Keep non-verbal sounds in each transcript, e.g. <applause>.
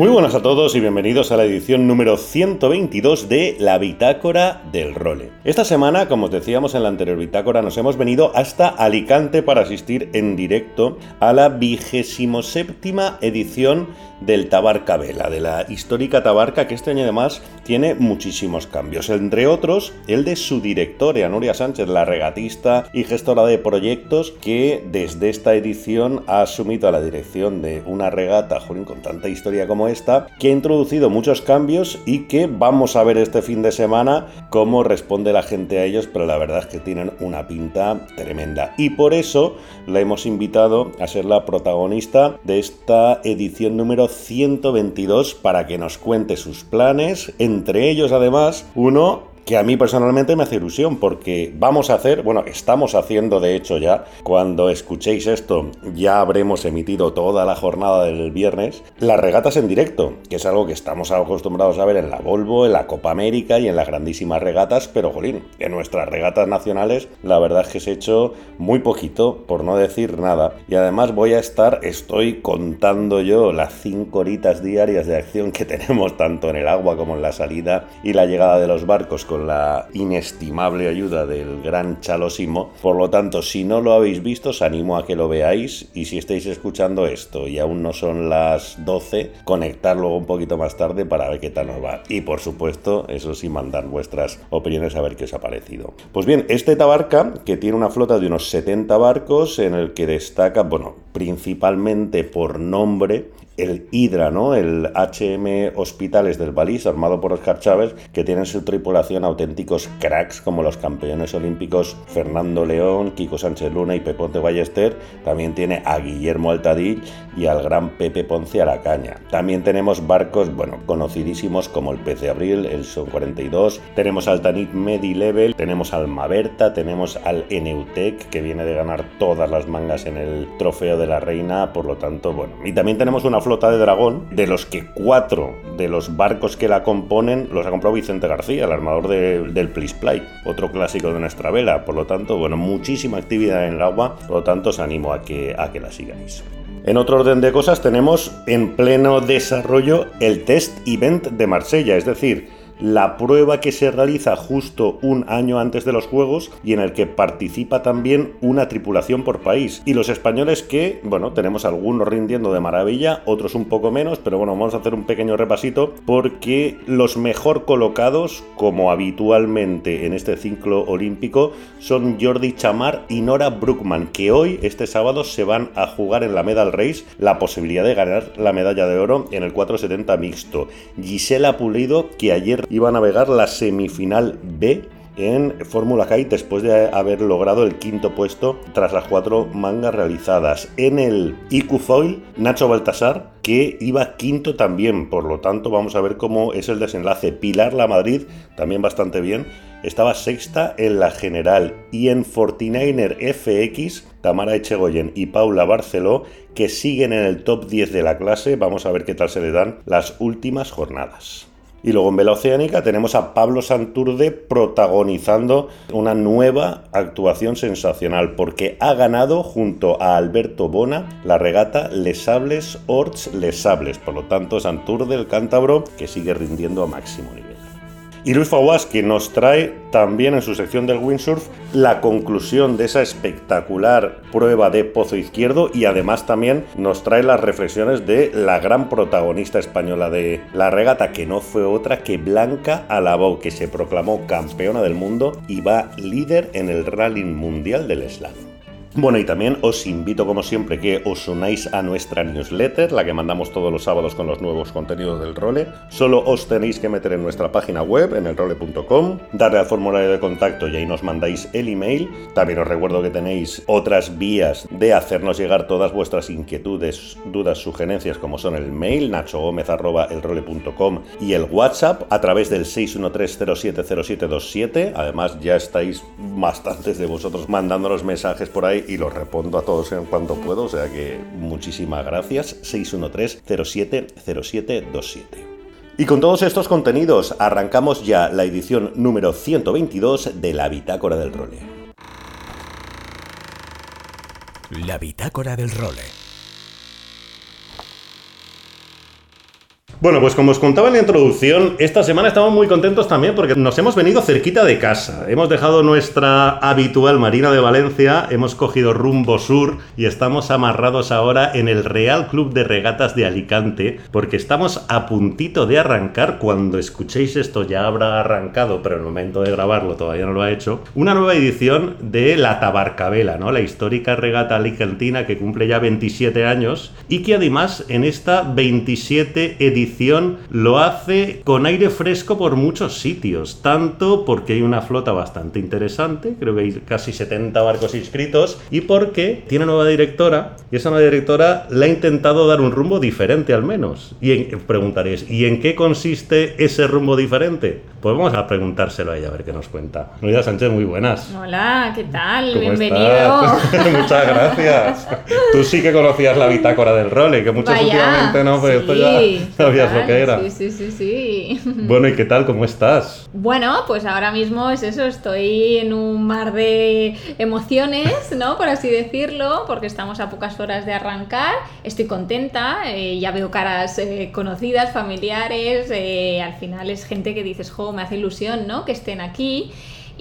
Muy buenas a todos y bienvenidos a la edición número 122 de La Bitácora del Role. Esta semana, como os decíamos en la anterior bitácora, nos hemos venido hasta Alicante para asistir en directo a la vigésimo séptima edición del Tabarca Vela, de la histórica Tabarca que este año además tiene muchísimos cambios, entre otros el de su directora, Nuria Sánchez, la regatista y gestora de proyectos que desde esta edición ha asumido la dirección de una regata, con tanta historia como esta, que ha introducido muchos cambios y que vamos a ver este fin de semana cómo responde la gente a ellos, pero la verdad es que tienen una pinta tremenda. Y por eso la hemos invitado a ser la protagonista de esta edición número 122 para que nos cuente sus planes, entre ellos además uno que a mí personalmente me hace ilusión porque vamos a hacer, bueno, estamos haciendo de hecho ya, cuando escuchéis esto ya habremos emitido toda la jornada del viernes, las regatas en directo, que es algo que estamos acostumbrados a ver en la Volvo, en la Copa América y en las grandísimas regatas, pero jolín, en nuestras regatas nacionales la verdad es que se ha hecho muy poquito, por no decir nada, y además voy a estar, estoy contando yo las 5 horitas diarias de acción que <laughs> tenemos tanto en el agua como en la salida y la llegada de los barcos con la inestimable ayuda del gran Chalosimo. Por lo tanto, si no lo habéis visto, os animo a que lo veáis y si estáis escuchando esto y aún no son las 12, conectar luego un poquito más tarde para ver qué tal nos va. Y por supuesto, eso sí, mandar vuestras opiniones a ver qué os ha parecido. Pues bien, este Tabarca, que tiene una flota de unos 70 barcos, en el que destaca, bueno, principalmente por nombre, el Hydra, ¿no? El HM Hospitales del Balís, armado por Oscar Chávez, que tiene en su tripulación auténticos cracks como los campeones olímpicos Fernando León, Kiko Sánchez Luna y Peponte Ballester. También tiene a Guillermo Altadil y al gran Pepe Ponce a la caña. También tenemos barcos, bueno, conocidísimos como el Pez de Abril, el Son 42. Tenemos al Tanit Medi Level, tenemos al Maberta, tenemos al Eneutec, que viene de ganar todas las mangas en el Trofeo de la Reina, por lo tanto, bueno. Y también tenemos una flota de dragón, de los que cuatro de los barcos que la componen los ha comprado Vicente García, el armador del Please Play, otro clásico de nuestra vela. Por lo tanto, bueno, muchísima actividad en el agua, por lo tanto, os animo a que, a que la sigáis. En otro orden de cosas, tenemos en pleno desarrollo el Test Event de Marsella, es decir, la prueba que se realiza justo un año antes de los Juegos y en el que participa también una tripulación por país. Y los españoles que, bueno, tenemos algunos rindiendo de maravilla, otros un poco menos, pero bueno, vamos a hacer un pequeño repasito porque los mejor colocados, como habitualmente en este ciclo olímpico, son Jordi Chamar y Nora Brookman, que hoy, este sábado, se van a jugar en la Medal Race la posibilidad de ganar la medalla de oro en el 470 mixto. Gisela Pulido, que ayer iba a navegar la semifinal B en Fórmula Kite después de haber logrado el quinto puesto tras las cuatro mangas realizadas. En el IQ Foil, Nacho Baltasar, que iba quinto también, por lo tanto vamos a ver cómo es el desenlace. Pilar La Madrid, también bastante bien, estaba sexta en la general y en 49er FX, Tamara Echegoyen y Paula Barceló, que siguen en el top 10 de la clase, vamos a ver qué tal se le dan las últimas jornadas. Y luego en Vela Oceánica tenemos a Pablo Santurde protagonizando una nueva actuación sensacional porque ha ganado junto a Alberto Bona la regata Les Sables Orts Les Sables. Por lo tanto, Santurde, el cántabro, que sigue rindiendo a máximo nivel. Y Luis Faguas, que nos trae también en su sección del windsurf la conclusión de esa espectacular prueba de pozo izquierdo y además también nos trae las reflexiones de la gran protagonista española de la regata, que no fue otra que Blanca Alabau, que se proclamó campeona del mundo y va líder en el rally mundial del slalom. Bueno, y también os invito, como siempre, que os unáis a nuestra newsletter, la que mandamos todos los sábados con los nuevos contenidos del role. Solo os tenéis que meter en nuestra página web, en elrole.com, darle al formulario de contacto y ahí nos mandáis el email. También os recuerdo que tenéis otras vías de hacernos llegar todas vuestras inquietudes, dudas, sugerencias, como son el mail, nachogomez.elrole.com y el WhatsApp a través del 613070727. Además, ya estáis bastantes de vosotros mandándonos mensajes por ahí y los respondo a todos en cuanto puedo, o sea que muchísimas gracias. 613-070727. Y con todos estos contenidos arrancamos ya la edición número 122 de la Bitácora del Role. La Bitácora del Role. Bueno, pues como os contaba en la introducción, esta semana estamos muy contentos también porque nos hemos venido cerquita de casa. Hemos dejado nuestra habitual Marina de Valencia, hemos cogido rumbo sur y estamos amarrados ahora en el Real Club de Regatas de Alicante porque estamos a puntito de arrancar. Cuando escuchéis esto ya habrá arrancado, pero en el momento de grabarlo todavía no lo ha hecho. Una nueva edición de la Tabarcabela, ¿no? La histórica regata alicantina que cumple ya 27 años y que además en esta 27 edición lo hace con aire fresco por muchos sitios, tanto porque hay una flota bastante interesante, creo que hay casi 70 barcos inscritos, y porque tiene nueva directora, y esa nueva directora le ha intentado dar un rumbo diferente al menos. Y preguntaréis, ¿y en qué consiste ese rumbo diferente? Pues vamos a preguntárselo a ella a ver qué nos cuenta. Nuria Sánchez, muy buenas. Hola, ¿qué tal? Bienvenido. <laughs> Muchas gracias. Tú sí que conocías la bitácora del role, que muchos últimamente no, pero esto ya <laughs> sabías lo que era. Sí, sí, sí, sí. <laughs> Bueno, ¿y qué tal? ¿Cómo estás? Bueno, pues ahora mismo es eso, estoy en un mar de emociones, ¿no? Por así decirlo, porque estamos a pocas horas de arrancar. Estoy contenta, eh, ya veo caras eh, conocidas, familiares, eh, al final es gente que dices, jo, me hace ilusión, ¿no? Que estén aquí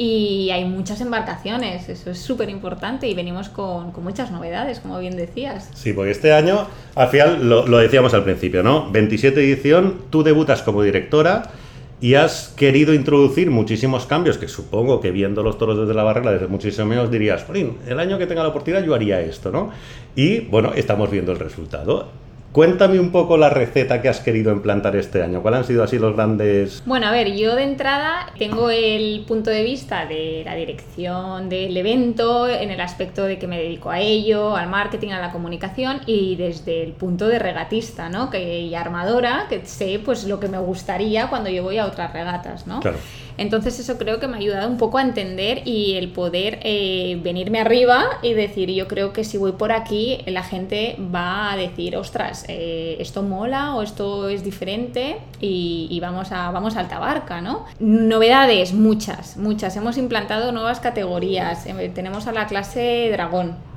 y hay muchas embarcaciones, eso es súper importante y venimos con, con, muchas novedades, como bien decías. Sí, porque este año, al final, lo, lo, decíamos al principio, ¿no? 27 edición, tú debutas como directora y has querido introducir muchísimos cambios que supongo que viendo los toros desde la barrera desde muchísimos menos dirías, el año que tenga la oportunidad yo haría esto, ¿no? Y bueno, estamos viendo el resultado. Cuéntame un poco la receta que has querido implantar este año. ¿Cuáles han sido así los grandes...? Bueno, a ver, yo de entrada tengo el punto de vista de la dirección del evento en el aspecto de que me dedico a ello, al marketing, a la comunicación y desde el punto de regatista, ¿no? Que, y armadora, que sé pues lo que me gustaría cuando yo voy a otras regatas, ¿no? Claro. Entonces eso creo que me ha ayudado un poco a entender y el poder eh, venirme arriba y decir, yo creo que si voy por aquí, la gente va a decir, ostras, eh, esto mola o esto es diferente y, vamos, a, vamos a Altabarca, ¿no? Novedades, muchas, muchas. Hemos implantado nuevas categorías. Eh, tenemos a la clase dragón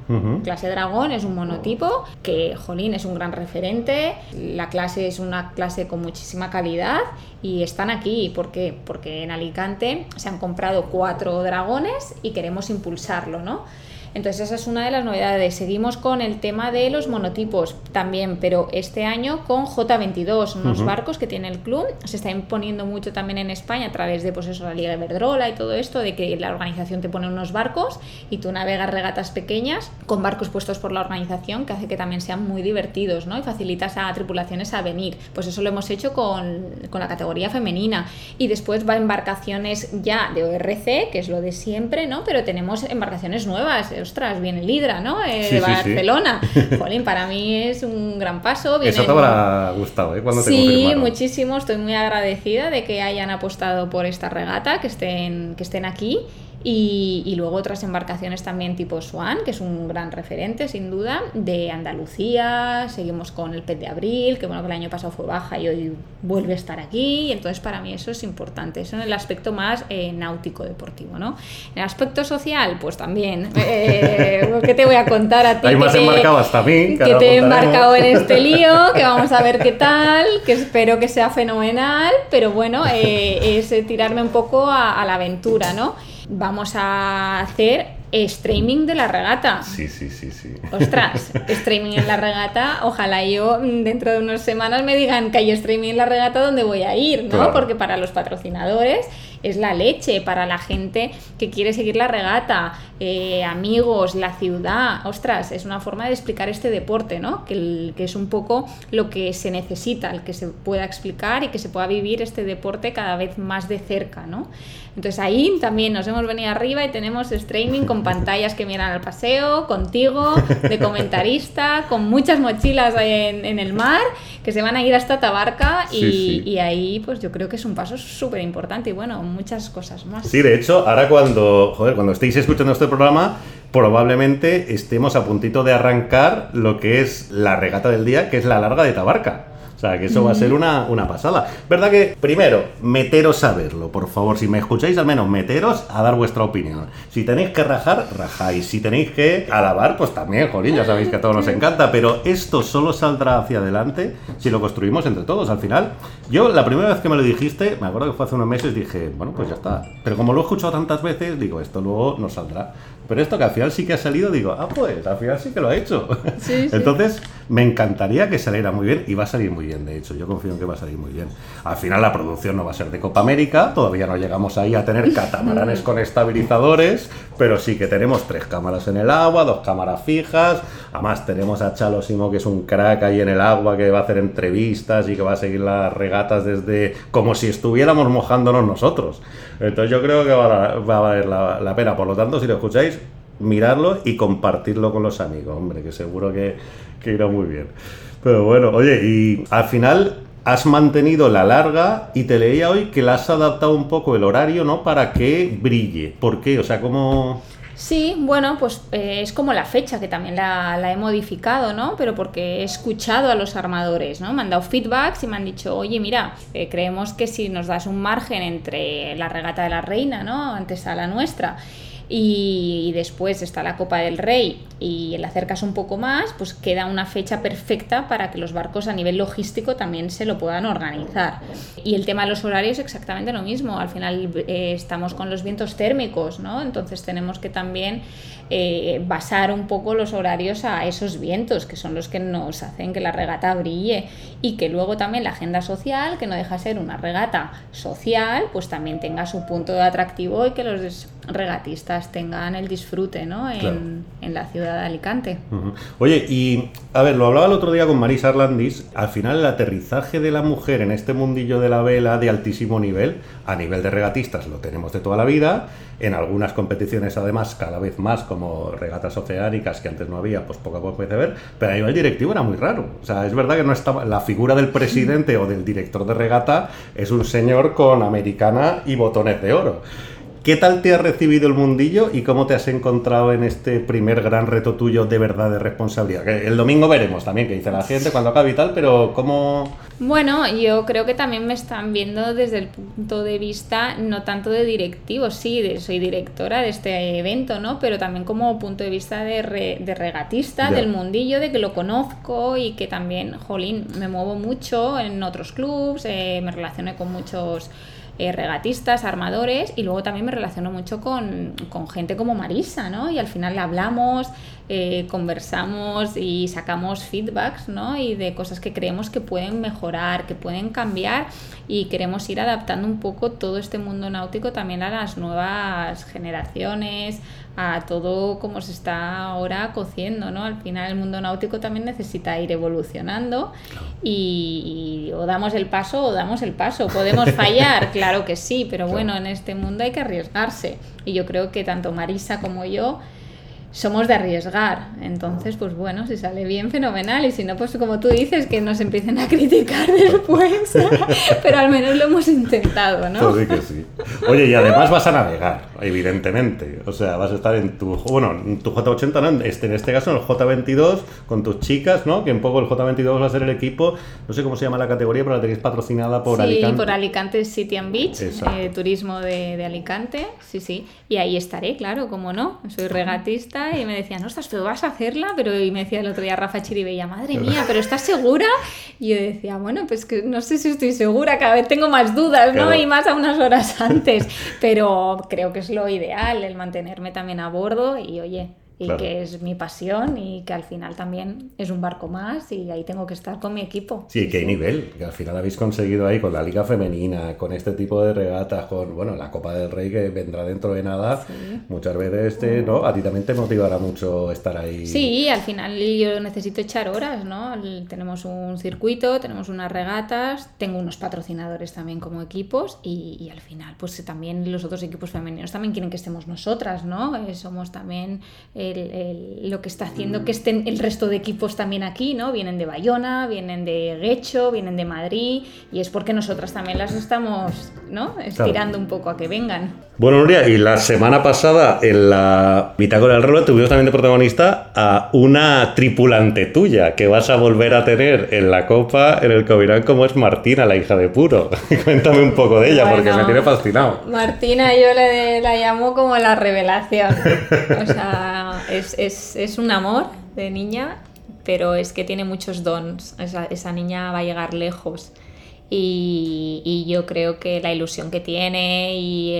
Clase Dragón es un monotipo que, jolín, es un gran referente. La clase es una clase con muchísima calidad y están aquí. ¿Por qué? Porque en Alicante se han comprado cuatro dragones y queremos impulsarlo, ¿no? Entonces esa es una de las novedades. Seguimos con el tema de los monotipos también, pero este año con J22, unos barcos que tiene el club. Se está imponiendo mucho también en España a través de pues eso, la Liga de Verdrola y todo esto, de que la organización te pone unos barcos y tú navegas regatas pequeñas con barcos puestos por la organización, que hace que también sean muy divertidos, ¿no? Y facilitas a tripulaciones a venir. Pues eso lo hemos hecho con, con la categoría femenina. Y después va embarcaciones ya de ORC, que es lo de siempre, ¿no? Pero tenemos embarcaciones nuevas ostras, viene el Hidra, ¿no? Eh, de Barcelona. <laughs> Jolín, para mí es un gran paso. Eso te habrá gustado, ¿eh? Cuando sí, muchísimo. Estoy muy agradecida de que hayan apostado por esta regata, que estén, que estén aquí. Y, luego otras embarcaciones también tipo Swan, que es un gran referente sin duda, de Andalucía, seguimos con el Pet de Abril, que bueno, que el año pasado fue baja y hoy vuelve a estar aquí, y entonces para mí eso es importante, eso en el aspecto más eh, náutico deportivo, ¿no? En el aspecto social, pues también, <laughs> eh, ¿qué te voy a contar a ti? Hay más embarcado hasta mí. Que, te he embarcado en este <laughs> lío, que vamos a ver qué tal, que espero que sea fenomenal, pero bueno, eh, es tirarme un poco a, a la aventura, ¿no? Vamos a hacer streaming de la regata. Sí, sí, sí, sí. Ostras, <laughs> streaming en la regata. Ojalá yo dentro de unas semanas me digan que hay streaming en la regata donde voy a ir, ¿no? Porque para los patrocinadores es la leche para la gente que quiere seguir la regata, eh, amigos, la ciudad. Ostras, es una forma de explicar este deporte, ¿no? Que, que es un poco lo que se necesita, el que se pueda explicar y que se pueda vivir este deporte cada vez más de cerca, ¿no? Entonces ahí también nos hemos venido arriba y tenemos streaming con pantallas que miran al paseo, contigo, de comentarista, <laughs> con muchas mochilas en, en el mar, que se van a ir hasta Tabarca y, y ahí pues yo creo que es un paso súper importante y bueno, muchas cosas más. Sí, de hecho, ahora cuando, joder, cuando estéis escuchando este programa, probablemente estemos a puntito de arrancar lo que es la regata del día, que es la larga de Tabarca. O sea, que eso va a ser una, una, pasada. ¿Verdad que, primero, meteros a verlo, por favor? Si me escucháis, al menos meteros a dar vuestra opinión. Si tenéis que rajar, rajáis. Si tenéis que alabar, pues también, jolín, ya sabéis que a todos nos encanta. Pero esto solo saldrá hacia adelante si lo construimos entre todos. Al final, yo la primera vez que me lo dijiste, me acuerdo que fue hace unos meses, dije, bueno, pues ya está. Pero como lo he escuchado tantas veces, digo, esto luego no saldrá. Pero esto que al final sí que ha salido, digo, ah, pues al final sí que lo ha hecho. Sí, <laughs> sí. Entonces, me encantaría que saliera muy bien y va a salir muy bien, de hecho. Yo confío en que va a salir muy bien. Al final, la producción no va a ser de Copa América, todavía no llegamos ahí a tener <laughs> catamaranes con estabilizadores, pero sí que tenemos tres cámaras en el agua, dos cámaras fijas. Además, tenemos a Chalo Simo, que es un crack ahí en el agua, que va a hacer entrevistas y que va a seguir las regatas desde como si estuviéramos mojándonos nosotros. Entonces, yo creo que va a, va a valer la, la pena. Por lo tanto, si lo escucháis, mirarlo y compartirlo con los amigos, hombre, que seguro que, que, irá muy bien. Pero bueno, oye, y al final has mantenido la larga y te leía hoy que la has adaptado un poco el horario, ¿no? Para que brille. ¿Por qué? O sea, ¿cómo...? Sí, bueno, pues eh, es como la fecha que también la, he modificado, ¿no? Pero porque he escuchado a los armadores, ¿no? Me han dado feedbacks y me han dicho, oye, mira, eh, creemos que si nos das un margen entre la regata de la reina, ¿no? Antes a la nuestra y, después está la Copa del Rey y la acercas un poco más, pues queda una fecha perfecta para que los barcos a nivel logístico también se lo puedan organizar. Y el tema de los horarios exactamente lo mismo, al final eh, estamos con los vientos térmicos, ¿no? Entonces tenemos que también eh, basar un poco los horarios a esos vientos, que son los que nos hacen que la regata brille y que luego también la agenda social, que no deja ser una regata social, pues también tenga su punto de atractivo y que los regatistas tengan el disfrute ¿no? en, claro. en la ciudad de Alicante. Uh -huh. Oye, y a ver, lo hablaba el otro día con Marisa Arlandis, al final el aterrizaje de la mujer en este mundillo de la vela de altísimo nivel, a nivel de regatistas lo tenemos de toda la vida, en algunas competiciones además cada vez más como regatas oceánicas que antes no había, pues poco a poco puede ver, pero a nivel directivo era muy raro. O sea, es verdad que no estaba la figura del presidente o del director de regata es un señor con americana y botones de oro. ¿Qué tal te ha recibido el mundillo y cómo te has encontrado en este primer gran reto tuyo de verdad de responsabilidad? Que el domingo veremos también qué dice la gente cuando acabe y tal, pero ¿cómo...? Bueno, yo creo que también me están viendo desde el punto de vista no tanto de directivo, sí, de, soy directora de este evento, ¿no? Pero también como punto de vista de, re, de regatista, del mundillo, de que lo conozco y que también, jolín, me muevo mucho en otros clubs, eh, me relacioné con muchos eh, regatistas, armadores y luego también me relaciono mucho con, con, gente como Marisa, ¿no? Y al final hablamos, eh, conversamos y sacamos feedbacks, ¿no? Y de cosas que creemos que pueden mejorar, que pueden cambiar y queremos ir adaptando un poco todo este mundo náutico también a las nuevas generaciones, a todo como se está ahora cociendo, ¿no? Al final el mundo náutico también necesita ir evolucionando y, y o damos el paso o damos el paso. Podemos <laughs> fallar, claro que sí, pero bueno, en este mundo hay que arriesgarse y yo creo que tanto Marisa como yo somos de arriesgar. Entonces, pues bueno, si sale bien, fenomenal. Y si no, pues como tú dices, que nos empiecen a criticar <laughs> después. <laughs> Pero al menos lo hemos intentado, ¿no? Pues sí que sí. Oye, y además vas a navegar, evidentemente. O sea, vas a estar en tu, bueno, en tu J80, ¿no? Este, en este caso en el J22, con tus chicas, ¿no? Que un poco el J22 va a ser el equipo, no sé cómo se llama la categoría, pero la tenéis patrocinada por sí, Alicante. Sí, por Alicante City and Beach, eh, turismo de, de Alicante, sí, sí. Y ahí estaré, claro, como no. Soy regatista y me decían, ostras, pero vas a hacerla, pero y me decía el otro día Rafa Chiribella, madre mía, <laughs> pero ¿estás segura? Y yo decía, bueno, pues que no sé si estoy segura, cada vez tengo más dudas, ¿no? Claro. Y más a unas horas antes, <laughs> pero creo que es lo ideal, el mantenerme también a bordo y oye, y que es mi pasión y que al final también es un barco más y ahí tengo que estar con mi equipo. Sí, qué nivel, que al final habéis conseguido ahí con la liga femenina, con este tipo de regatas, con bueno, la Copa del Rey que vendrá dentro de nada, muchas veces te, ¿no? a ti también te motivará mucho estar ahí. Sí, al final yo necesito echar horas, ¿no? Tenemos un circuito, tenemos unas regatas, tengo unos patrocinadores también como equipos y, al final pues también los otros equipos femeninos también quieren que estemos nosotras, ¿no? Eh, somos también lo que está haciendo que estén el resto de equipos también aquí, ¿no? Vienen de Bayona, vienen de Guecho, vienen de Madrid y es porque nosotras también las estamos, ¿no? Estirando un poco a que vengan. Bueno, Nuria, y la semana pasada en la Bitácora del Rolo tuvimos también de protagonista a una tripulante tuya que vas a volver a tener en la Copa en el Covirán como es Martina, la hija de Puro. <laughs> Cuéntame un poco de ella porque me tiene fascinado. Martina yo le, la llamo como la revelación. <laughs> O sea, es, es, es un amor de niña, pero es que tiene muchos dons. Esa, esa niña va a llegar lejos. Y, yo creo que la ilusión que tiene y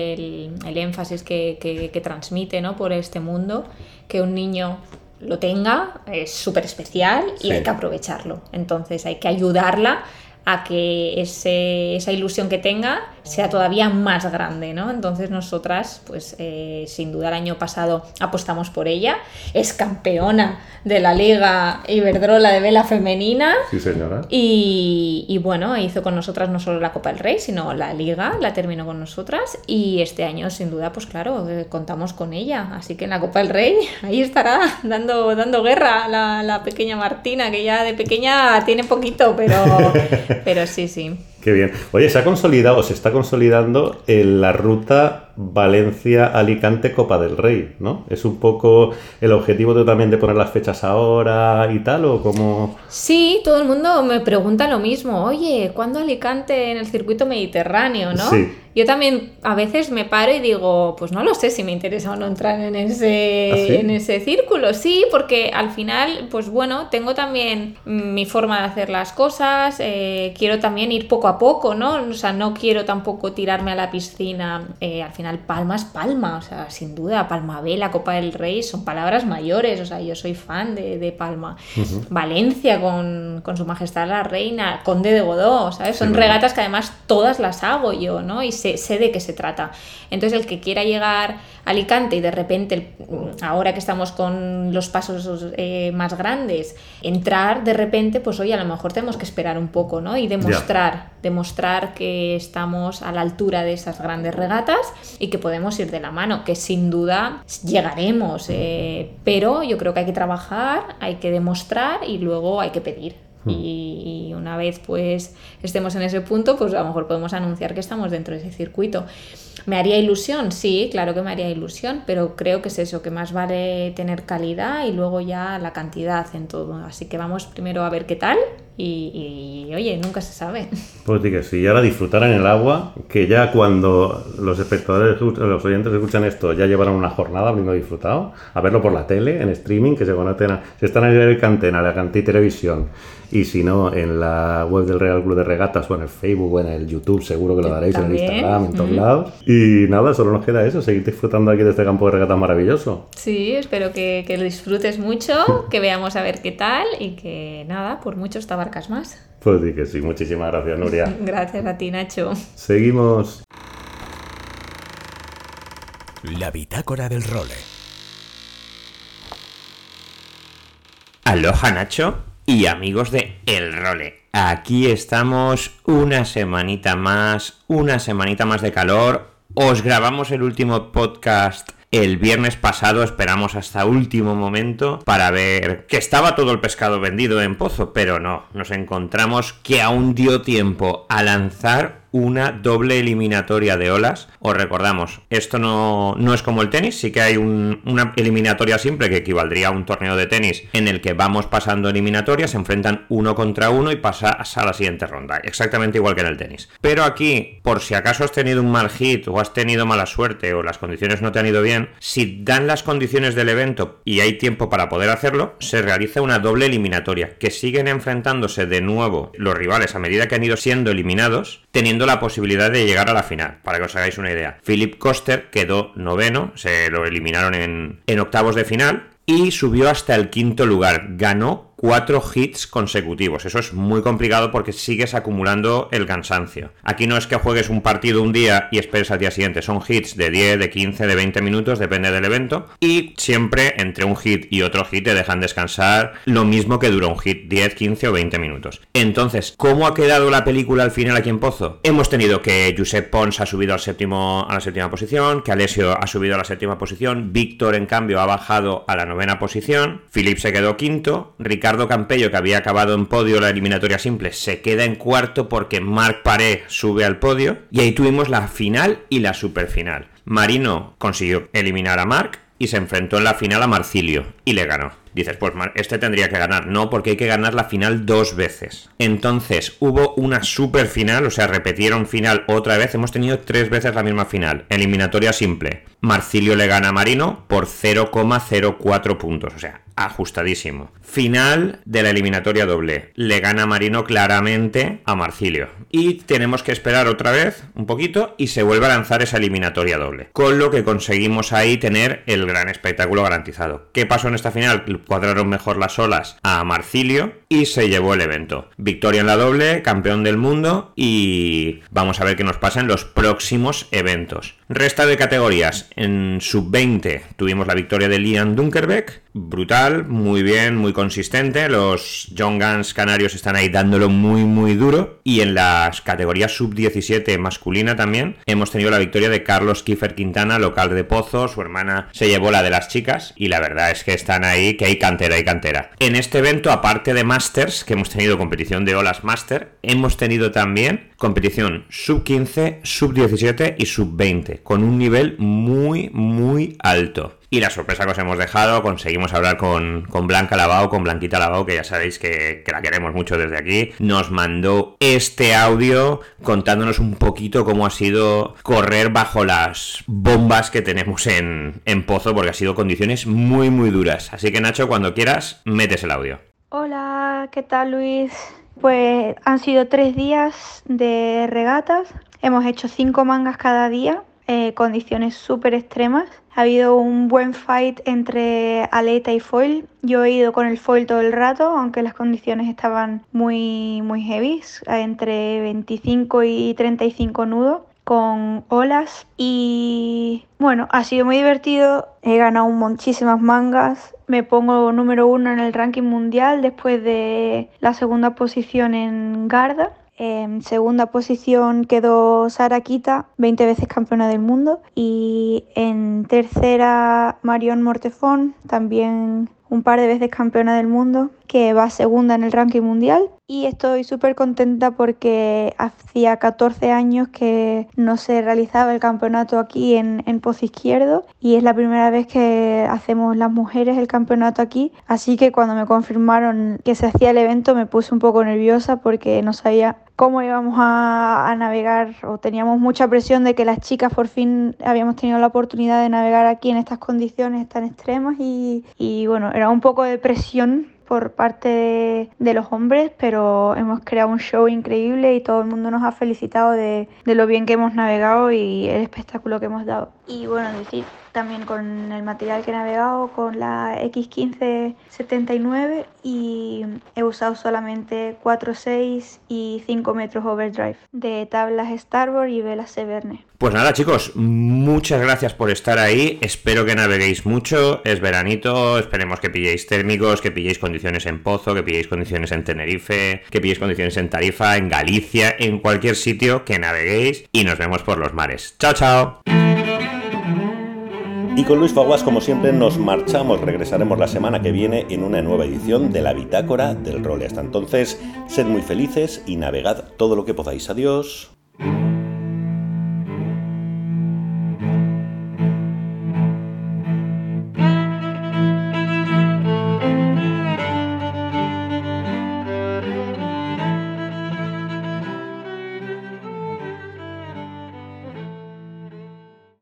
el, énfasis que, transmite ¿no? por este mundo, que un niño lo tenga, es súper especial y hay que aprovecharlo. Entonces hay que ayudarla a que ese, esa ilusión que tenga sea todavía más grande, ¿no? Entonces nosotras, pues eh, sin duda el año pasado apostamos por ella, es campeona de la Liga Iberdrola de Vela Femenina. Sí, señora. Y, bueno, hizo con nosotras no solo la Copa del Rey, sino la Liga, la terminó con nosotras y este año sin duda, pues claro, eh, contamos con ella, así que en la Copa del Rey <laughs> ahí estará dando, dando guerra la, la pequeña Martina, que ya de pequeña tiene poquito, pero... <laughs> Pero sí, sí. Qué bien. Oye, se ha consolidado, se está consolidando en la ruta Valencia-Alicante-Copa del Rey, ¿no? ¿Es un poco el objetivo de, también de poner las fechas ahora y tal, o cómo...? Sí, todo el mundo me pregunta lo mismo. Oye, ¿cuándo Alicante en el circuito mediterráneo, no? Sí. Yo también a veces me paro y digo, pues no lo sé si me interesa o no entrar en ese, ¿Ah, en ese círculo. Sí, porque al final, pues bueno, tengo también mi forma de hacer las cosas, eh, quiero también ir poco a poco, ¿no? O sea, no quiero tampoco tirarme a la piscina. Eh, al final, Palma es Palma, o sea, sin duda, Palma B, la Copa del Rey, son palabras mayores, o sea, yo soy fan de, de Palma. Valencia con, con, Su Majestad la Reina, Conde de Godó, ¿sabes? Son regatas que además todas las hago yo, ¿no? Y sé, de qué se trata. Entonces, el que quiera llegar a Alicante y de repente, ahora que estamos con los pasos eh, más grandes, entrar de repente, pues oye, a lo mejor tenemos que esperar un poco, ¿no? Y demostrar, demostrar que estamos a la altura de esas grandes regatas y que podemos ir de la mano, que sin duda llegaremos, eh, pero yo creo que hay que trabajar, hay que demostrar y luego hay que pedir. Hmm. Y, una vez pues estemos en ese punto, pues a lo mejor podemos anunciar que estamos dentro de ese circuito. ¿Me haría ilusión? Sí, claro que me haría ilusión, pero creo que es eso, que más vale tener calidad y luego ya la cantidad en todo. Así que vamos primero a ver qué tal y, oye, nunca se sabe. Pues sí que sí, y ahora disfrutar en el agua, que ya cuando los espectadores, los oyentes escuchan esto, ya llevarán una jornada habiendo disfrutado, a verlo por la tele, en streaming, que se conecten, se están en el Cantena, la Cantí Televisión, y si no, en la web del Real Club de Regatas o en el Facebook o en el YouTube, seguro que lo daréis, en el Instagram, en todos lados. Y nada, solo nos queda eso, seguir disfrutando aquí de este campo de regatas maravilloso. Sí, espero que, que lo disfrutes mucho, <laughs> que veamos a ver qué tal y que nada, por mucho esta barcas más. Pues sí que sí, muchísimas gracias, Nuria. <laughs> gracias a ti, Nacho. Seguimos. La bitácora del role. Aloha, Nacho y amigos de El Role. Aquí estamos una semanita más, una semanita más de calor. Os grabamos el último podcast el viernes pasado, esperamos hasta último momento para ver que estaba todo el pescado vendido en Pozo, pero no, nos encontramos que aún dio tiempo a lanzar una doble eliminatoria de olas. Os recordamos, esto no, no es como el tenis, sí que hay una eliminatoria simple que equivaldría a un torneo de tenis en el que vamos pasando eliminatorias, se enfrentan uno contra uno y pasas a la siguiente ronda, exactamente igual que en el tenis. Pero aquí, por si acaso has tenido un mal hit o has tenido mala suerte o las condiciones no te han ido bien, si dan las condiciones del evento y hay tiempo para poder hacerlo, se realiza una doble eliminatoria, que siguen enfrentándose de nuevo los rivales a medida que han ido siendo eliminados, teniendo la posibilidad de llegar a la final, para que os hagáis una idea. Philip Koster quedó noveno, se lo eliminaron en, en octavos de final, y subió hasta el quinto lugar. Ganó cuatro hits consecutivos. Eso es muy complicado porque sigues acumulando el cansancio. Aquí no es que juegues un partido un día y esperes al día siguiente. Son hits de 10, de 15, de 20 minutos, depende del evento. Y siempre entre un hit y otro hit te dejan descansar lo mismo que dura un hit, 10, 15 o 20 minutos. Entonces, ¿cómo ha quedado la película al final aquí en Pozo? Hemos tenido que Josep Pons ha subido al séptimo, a la séptima posición, que Alessio ha subido a la séptima posición, Víctor en cambio ha bajado a la novena posición, Philip se quedó quinto, Ricardo Ricardo Campello, que había acabado en podio la eliminatoria simple, se queda en cuarto porque Marc Paré sube al podio. Y ahí tuvimos la final y la superfinal. Marino consiguió eliminar a Marc y se enfrentó en la final a Marcilio y le ganó. Dices, pues este tendría que ganar. No, porque hay que ganar la final dos veces. Entonces, hubo una super final, o sea, repetieron final otra vez. Hemos tenido tres veces la misma final. Eliminatoria simple. Marcilio le gana a Marino por 0,04 puntos, o sea, ajustadísimo. Final de la eliminatoria doble. Le gana Marino claramente a Marcilio. Y tenemos que esperar otra vez un poquito y se vuelve a lanzar esa eliminatoria doble. Con lo que conseguimos ahí tener el gran espectáculo garantizado. ¿Qué pasó en esta final? Cuadraron mejor las olas a Marcilio y se llevó el evento. Victoria en la doble, campeón del mundo y vamos a ver qué nos pasa en los próximos eventos. Resta de categorías. En sub-20 tuvimos la victoria de Liam Dunkerbeck. Brutal, muy bien, muy consistente. Los John Guns canarios están ahí dándolo muy, muy duro. Y en las categorías sub-17 masculina también hemos tenido la victoria de Carlos Kiefer Quintana, local de Pozo. Su hermana se llevó la de las chicas. Y la verdad es que están ahí, que hay cantera y cantera. En este evento, aparte de Masters, que hemos tenido competición de olas Master, hemos tenido también competición sub-15, sub-17 y sub-20 con un nivel muy, muy alto. Y la sorpresa que os hemos dejado, conseguimos hablar con, Blanca Lavao, con Blanquita Lavao, que ya sabéis que, la queremos mucho desde aquí. Nos mandó este audio contándonos un poquito cómo ha sido correr bajo las bombas que tenemos en, en Pozo, porque ha sido condiciones muy, muy duras. Así que Nacho, cuando quieras, metes el audio. Hola, ¿qué tal Luis? Pues han sido tres días de regatas. Hemos hecho cinco mangas cada día eh, condiciones súper extremas. Ha habido un buen fight entre aleta y foil. Yo he ido con el foil todo el rato, aunque las condiciones estaban muy, muy heavy, entre 25 y 35 nudos con olas y bueno, ha sido muy divertido, he ganado muchísimas mangas, me pongo número uno en el ranking mundial después de la segunda posición en Garda en segunda posición quedó Sara Kita, 20 veces campeona del mundo. Y en tercera Marion Mortefón, también un par de veces campeona del mundo, que va segunda en el ranking mundial. Y estoy súper contenta porque hacía 14 años que no se realizaba el campeonato aquí en, en Pozo Izquierdo y es la primera vez que hacemos las mujeres el campeonato aquí. Así que cuando me confirmaron que se hacía el evento me puse un poco nerviosa porque no sabía cómo íbamos a, navegar o teníamos mucha presión de que las chicas por fin habíamos tenido la oportunidad de navegar aquí en estas condiciones tan extremas y, y bueno, era un poco de presión por parte de, los hombres, pero hemos creado un show increíble y todo el mundo nos ha felicitado de, de lo bien que hemos navegado y el espectáculo que hemos dado. Y bueno, decir también con el material que he navegado, con la X1579 y he usado solamente 4.6 y 5 metros overdrive de tablas Starboard y velas Severne. Pues nada chicos, muchas gracias por estar ahí, espero que naveguéis mucho, es veranito, esperemos que pilléis térmicos, que pilléis condiciones en Pozo, que pilléis condiciones en Tenerife, que pilléis condiciones en Tarifa, en Galicia, en cualquier sitio que naveguéis y nos vemos por los mares. Chao, chao. Y con Luis Faguas, como siempre, nos marchamos. Regresaremos la semana que viene en una nueva edición de la Bitácora del Role. Hasta entonces, sed muy felices y navegad todo lo que podáis. Adiós.